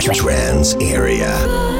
Trance Area.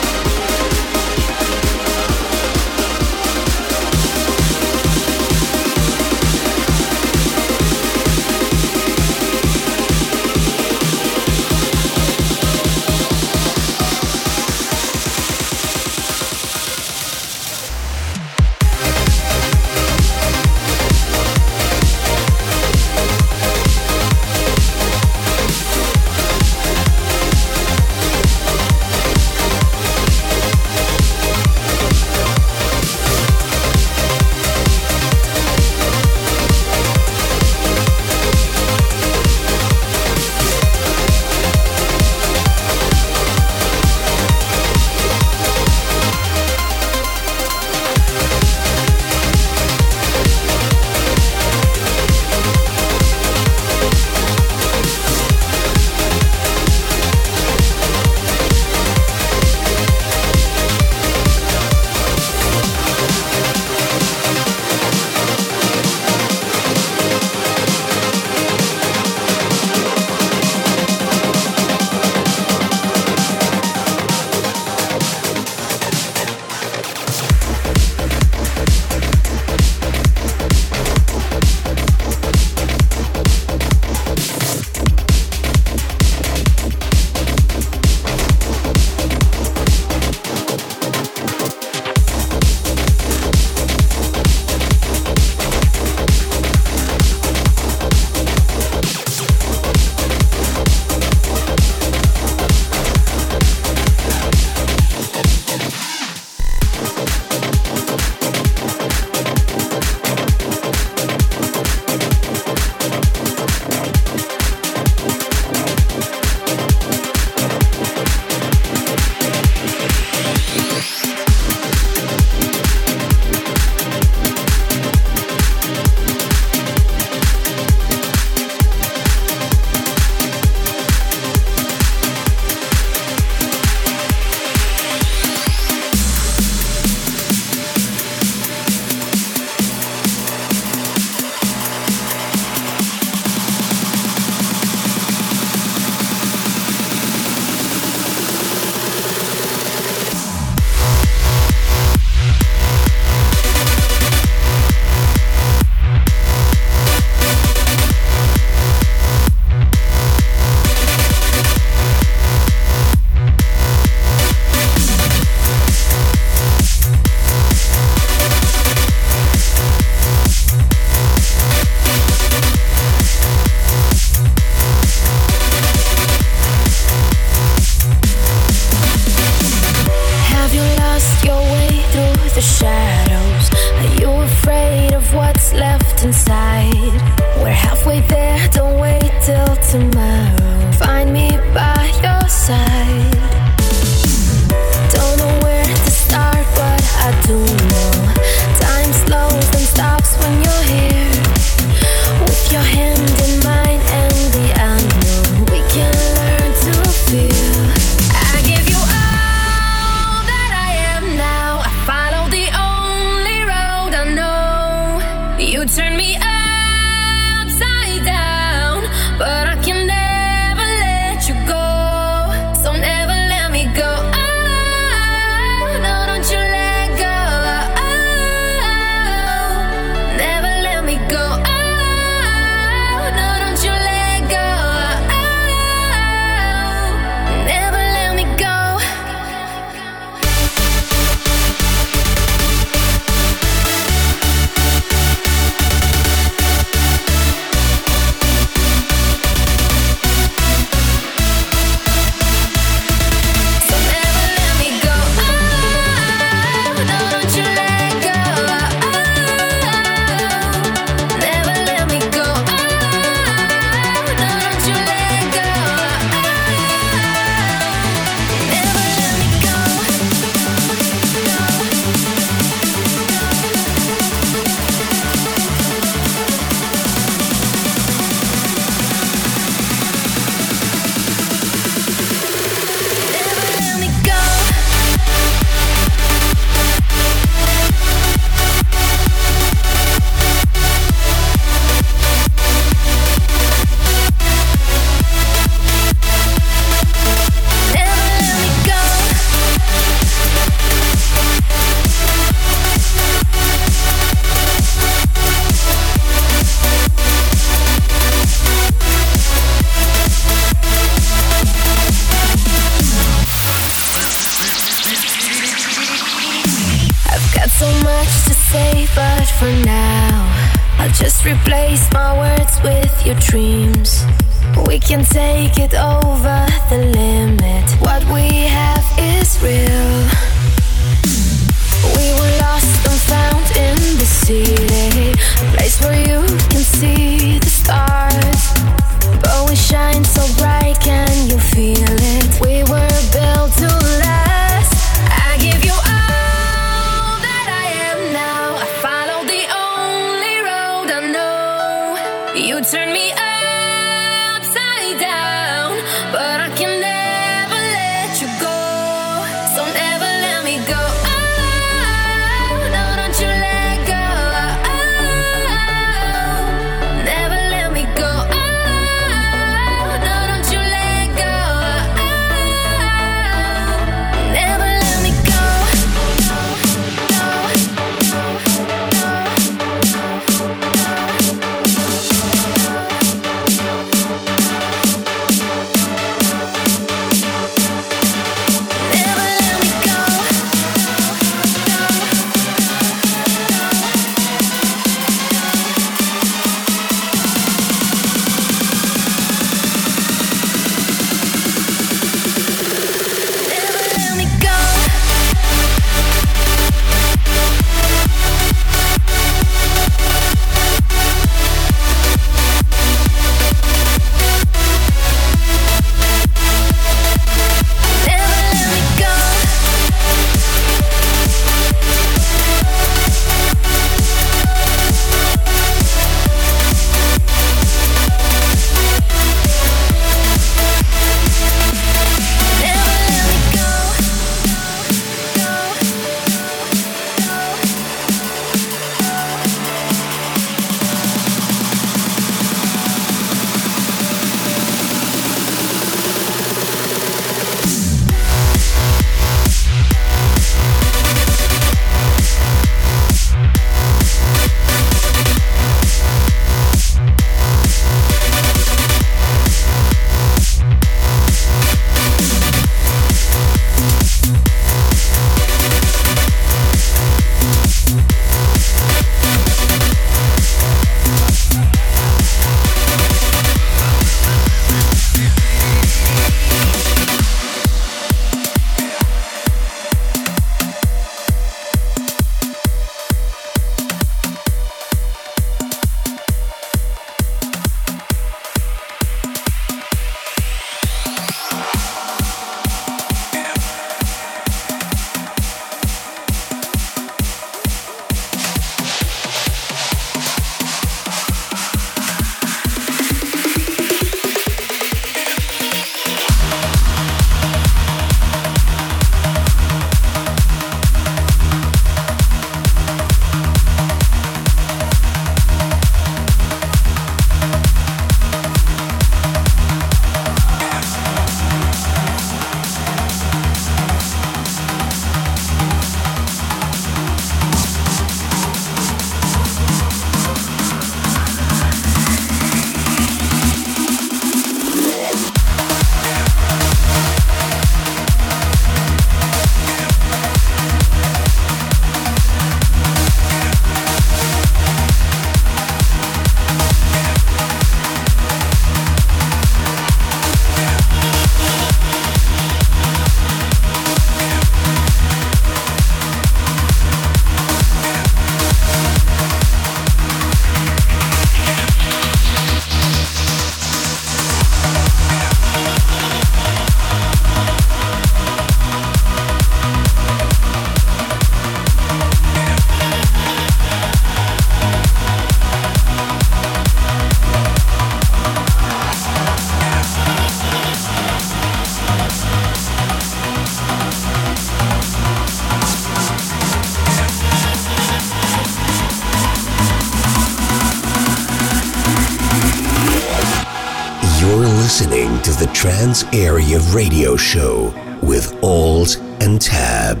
Trance Area Radio Show with Alt and Tab.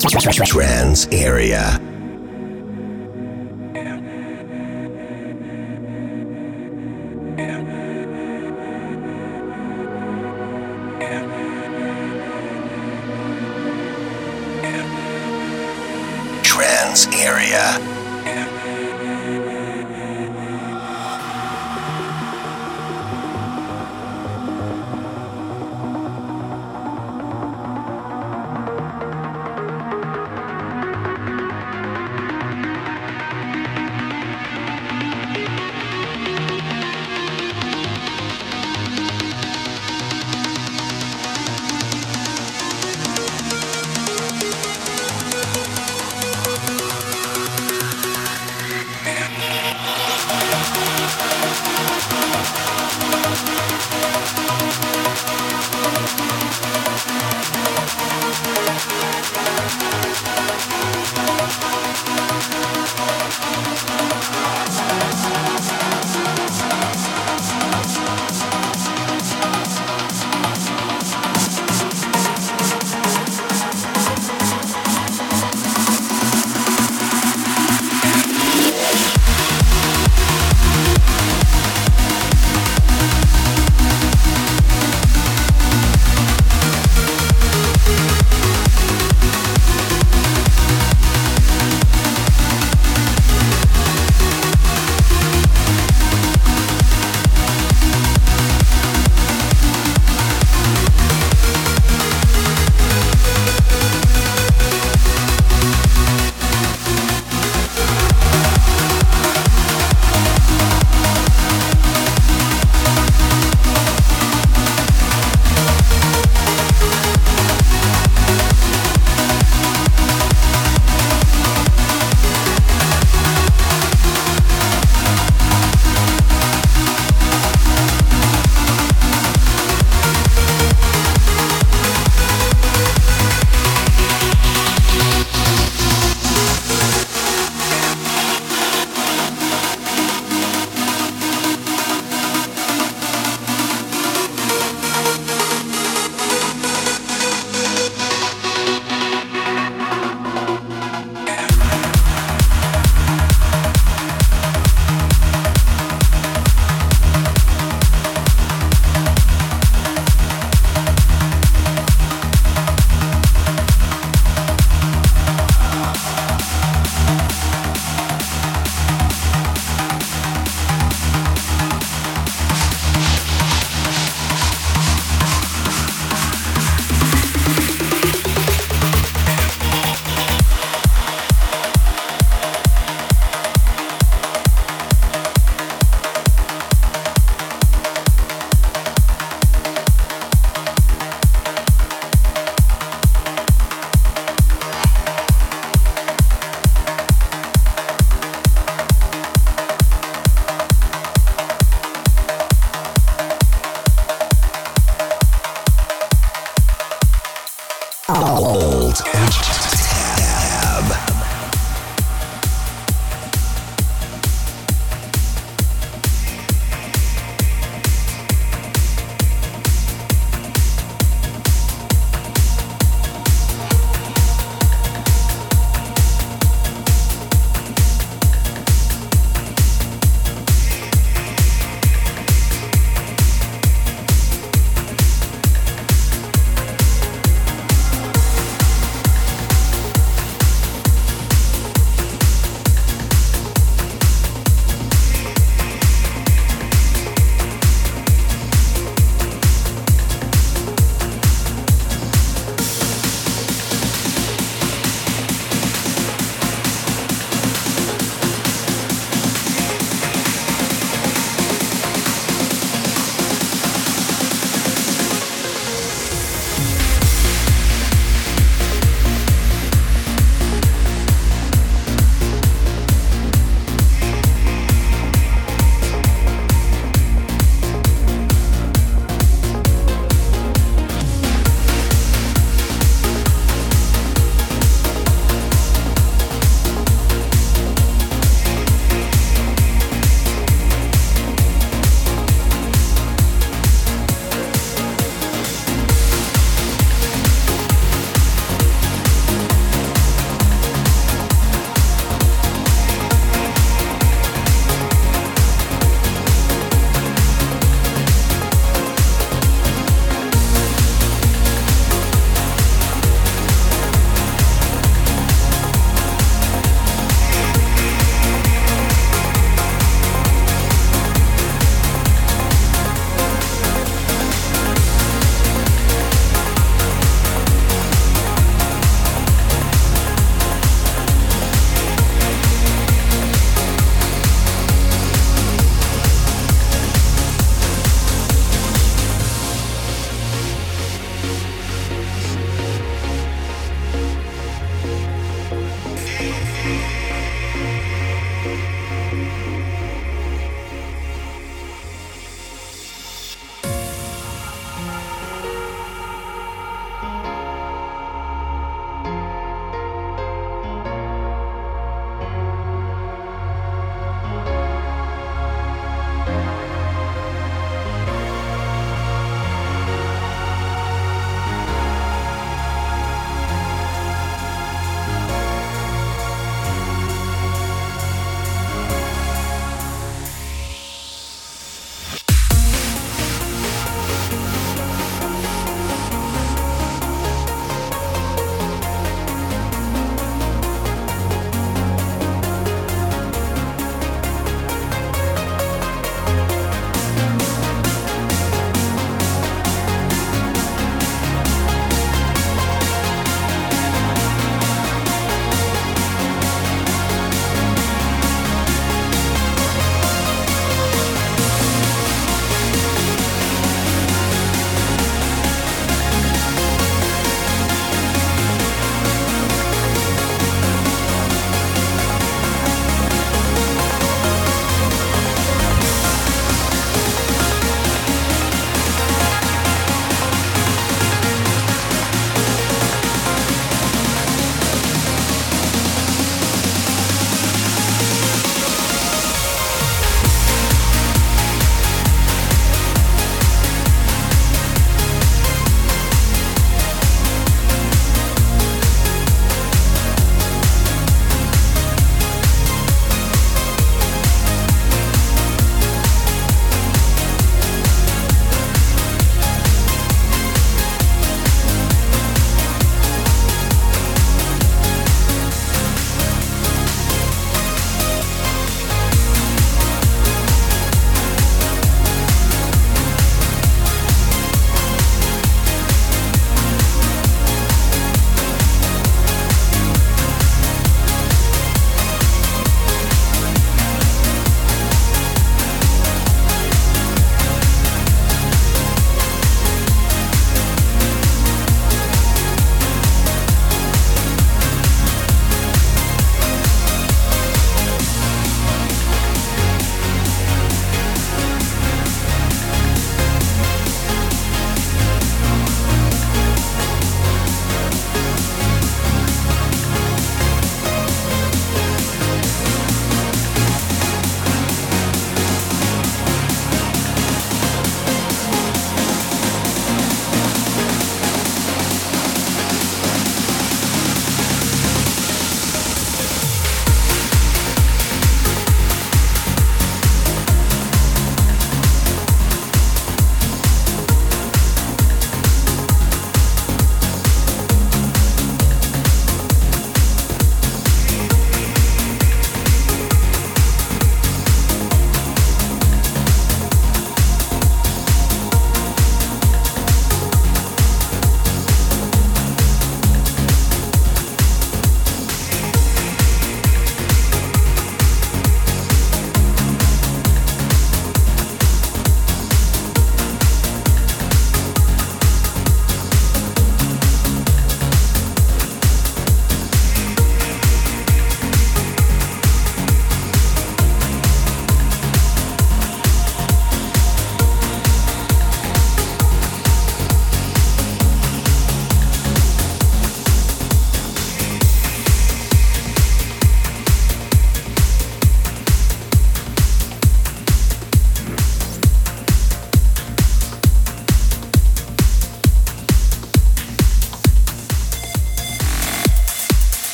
Trance Area. Trance Area.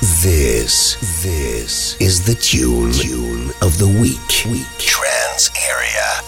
This, this is the tune, tune of the week. Week. Trance Area.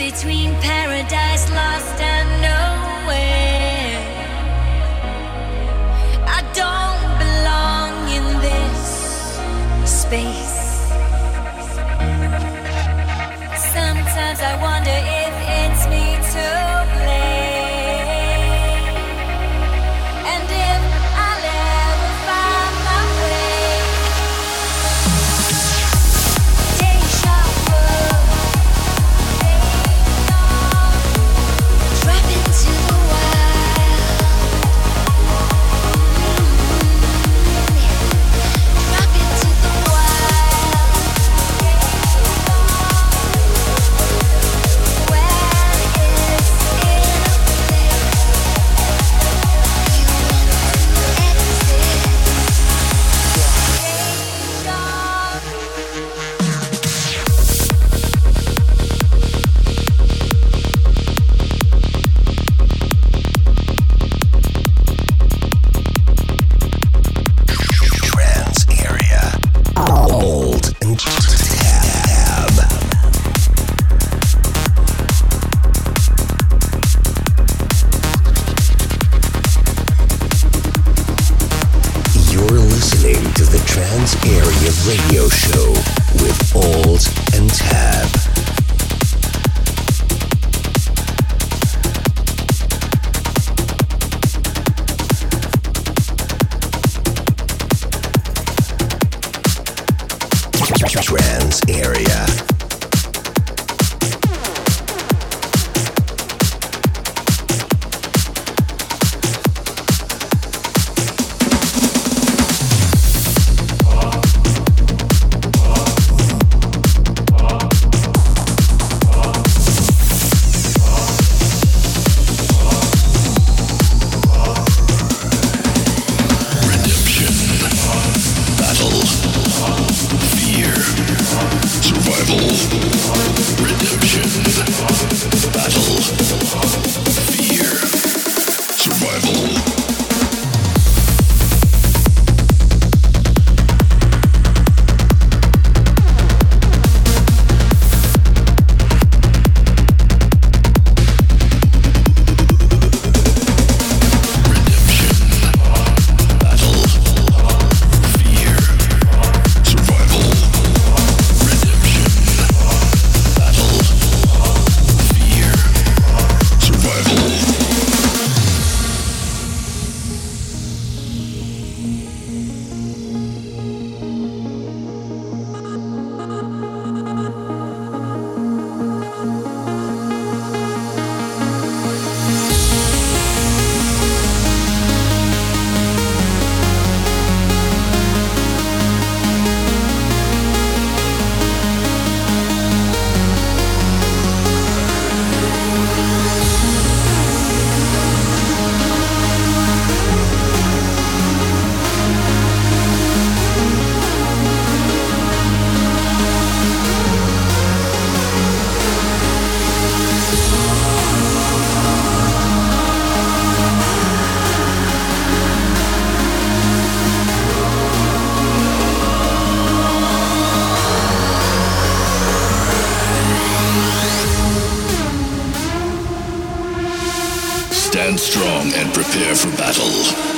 Between paradise lost and nowhere. Prepare for battle.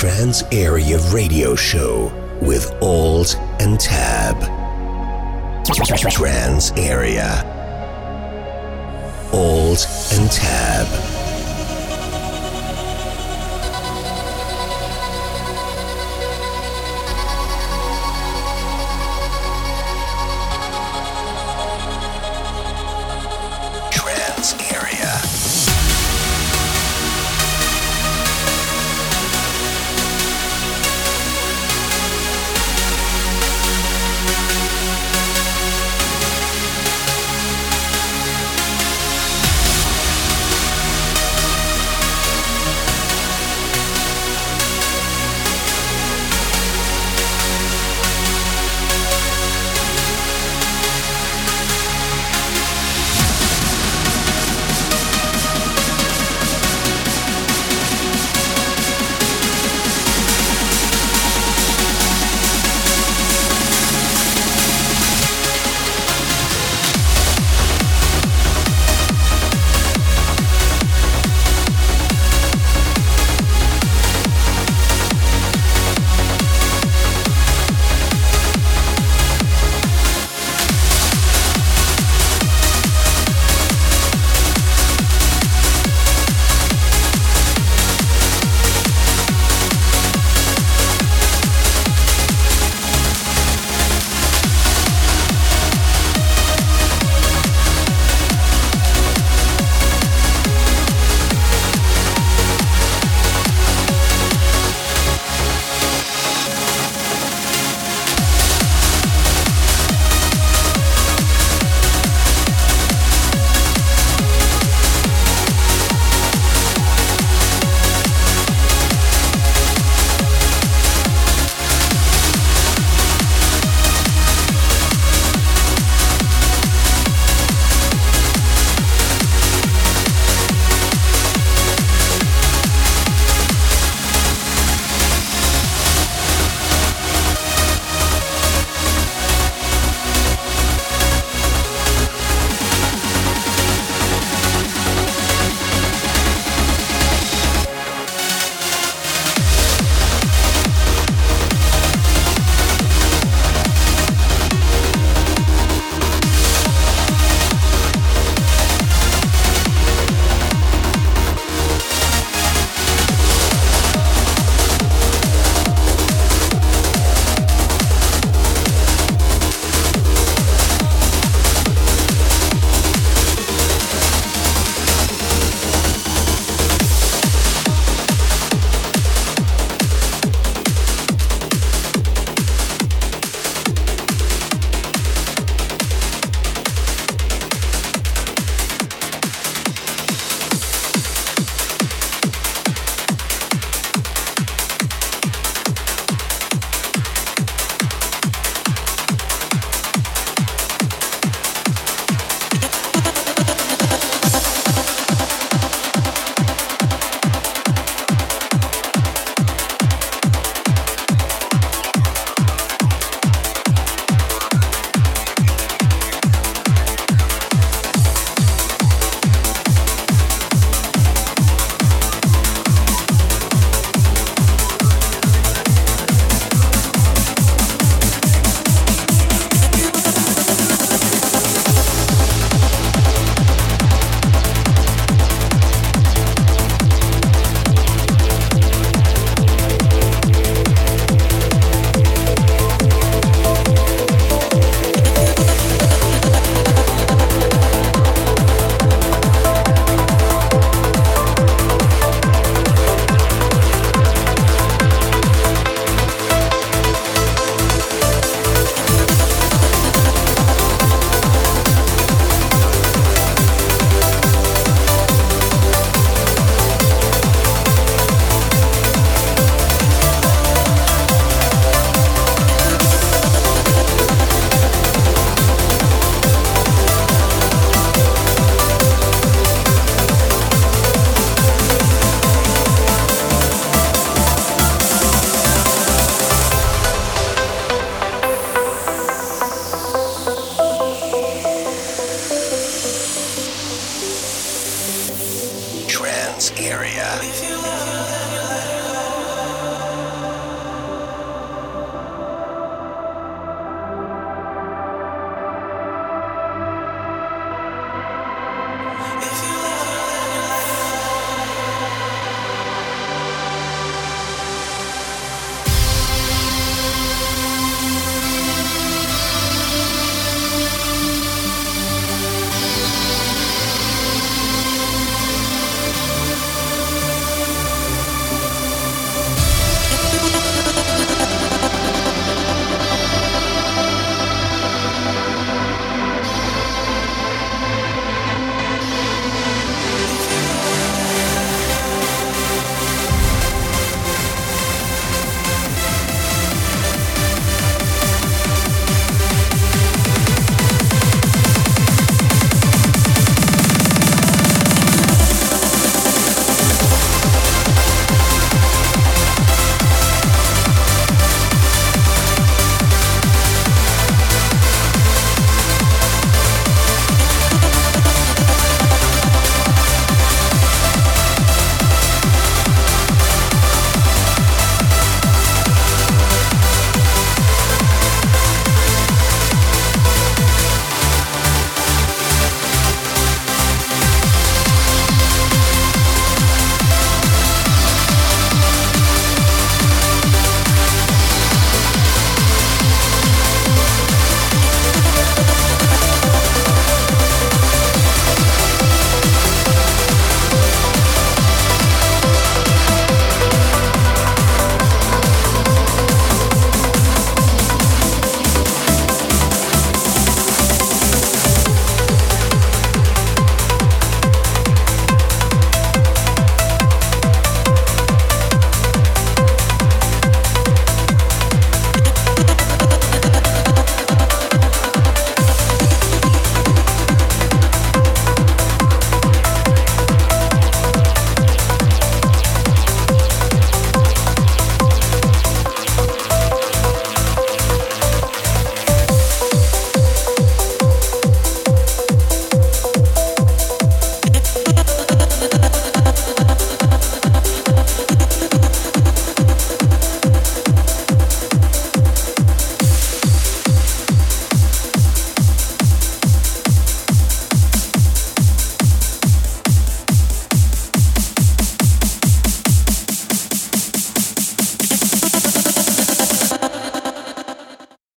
Trance Area Radio Show with Alt and Tab. Trance Area. Alt and Tab.